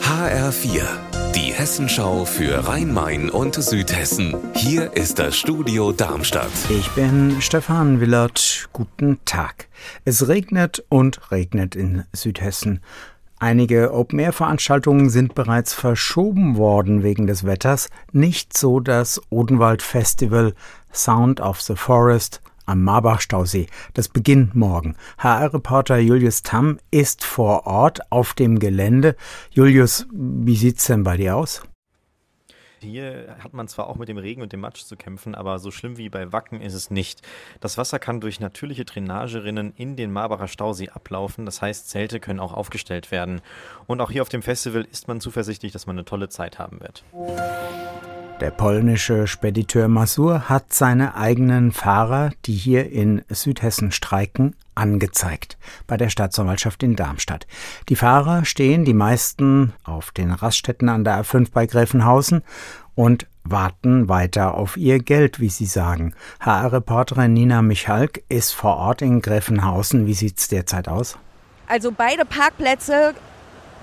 HR4, die Hessenschau für Rhein-Main und Südhessen. Hier ist das Studio Darmstadt. Ich bin Stefan Willert. Guten Tag. Es regnet und regnet in Südhessen. Einige Open-Air-Veranstaltungen sind bereits verschoben worden wegen des Wetters. Nicht so das Odenwald-Festival Sound of the Forest am Marbach-Stausee. Das beginnt morgen. HR-Reporter Julius Tamm ist vor Ort auf dem Gelände. Julius, wie sieht's denn bei dir aus? Hier hat man zwar auch mit dem Regen und dem Matsch zu kämpfen, aber so schlimm wie bei Wacken ist es nicht. Das Wasser kann durch natürliche Drainagerinnen in den Marbacher Stausee ablaufen, das heißt, Zelte können auch aufgestellt werden. Und auch hier auf dem Festival ist man zuversichtlich, dass man eine tolle Zeit haben wird. Der polnische Spediteur Masur hat seine eigenen Fahrer, die hier in Südhessen streiken, angezeigt bei der Staatsanwaltschaft in Darmstadt. Die Fahrer stehen, die meisten, auf den Raststätten an der A5 bei Gräfenhausen und warten weiter auf ihr Geld, wie sie sagen. HR-Reporterin Nina Michalk ist vor Ort in Gräfenhausen. Wie sieht's derzeit aus? Also beide Parkplätze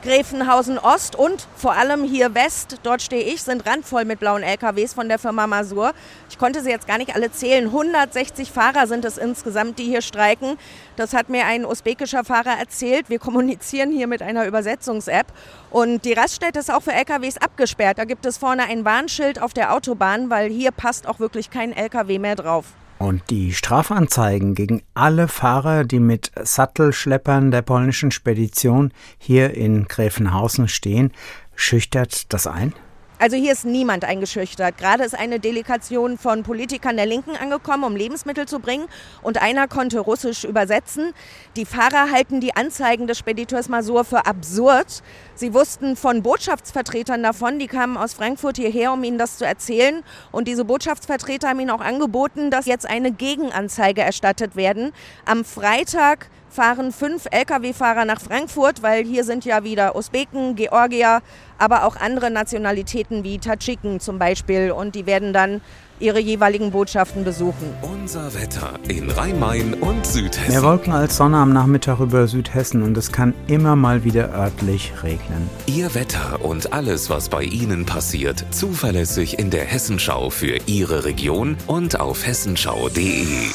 Gräfenhausen Ost und vor allem hier West, dort stehe ich, sind randvoll mit blauen LKWs von der Firma Masur. Ich konnte sie jetzt gar nicht alle zählen. 160 Fahrer sind es insgesamt, die hier streiken. Das hat mir ein usbekischer Fahrer erzählt. Wir kommunizieren hier mit einer Übersetzungs-App. Und die Raststätte ist auch für LKWs abgesperrt. Da gibt es vorne ein Warnschild auf der Autobahn, weil hier passt auch wirklich kein LKW mehr drauf. Und die Strafanzeigen gegen alle Fahrer, die mit Sattelschleppern der polnischen Spedition hier in Gräfenhausen stehen, schüchtert das ein? Also hier ist niemand eingeschüchtert. Gerade ist eine Delegation von Politikern der Linken angekommen, um Lebensmittel zu bringen. Und einer konnte Russisch übersetzen. Die Fahrer halten die Anzeigen des Spediteurs Masur für absurd. Sie wussten von Botschaftsvertretern davon, die kamen aus Frankfurt hierher, um ihnen das zu erzählen. Und diese Botschaftsvertreter haben ihnen auch angeboten, dass jetzt eine Gegenanzeige erstattet werden. Am Freitag fahren fünf Lkw-Fahrer nach Frankfurt, weil hier sind ja wieder Usbeken, Georgier, aber auch andere Nationalitäten wie Tadschiken zum Beispiel. Und die werden dann ihre jeweiligen Botschaften besuchen. Unser Wetter in Rhein-Main und Südhessen. Mehr Wolken als Sonne am Nachmittag über Südhessen und es kann immer mal wieder örtlich regnen. Ihr Wetter und alles, was bei Ihnen passiert, zuverlässig in der Hessenschau für Ihre Region und auf hessenschau.de.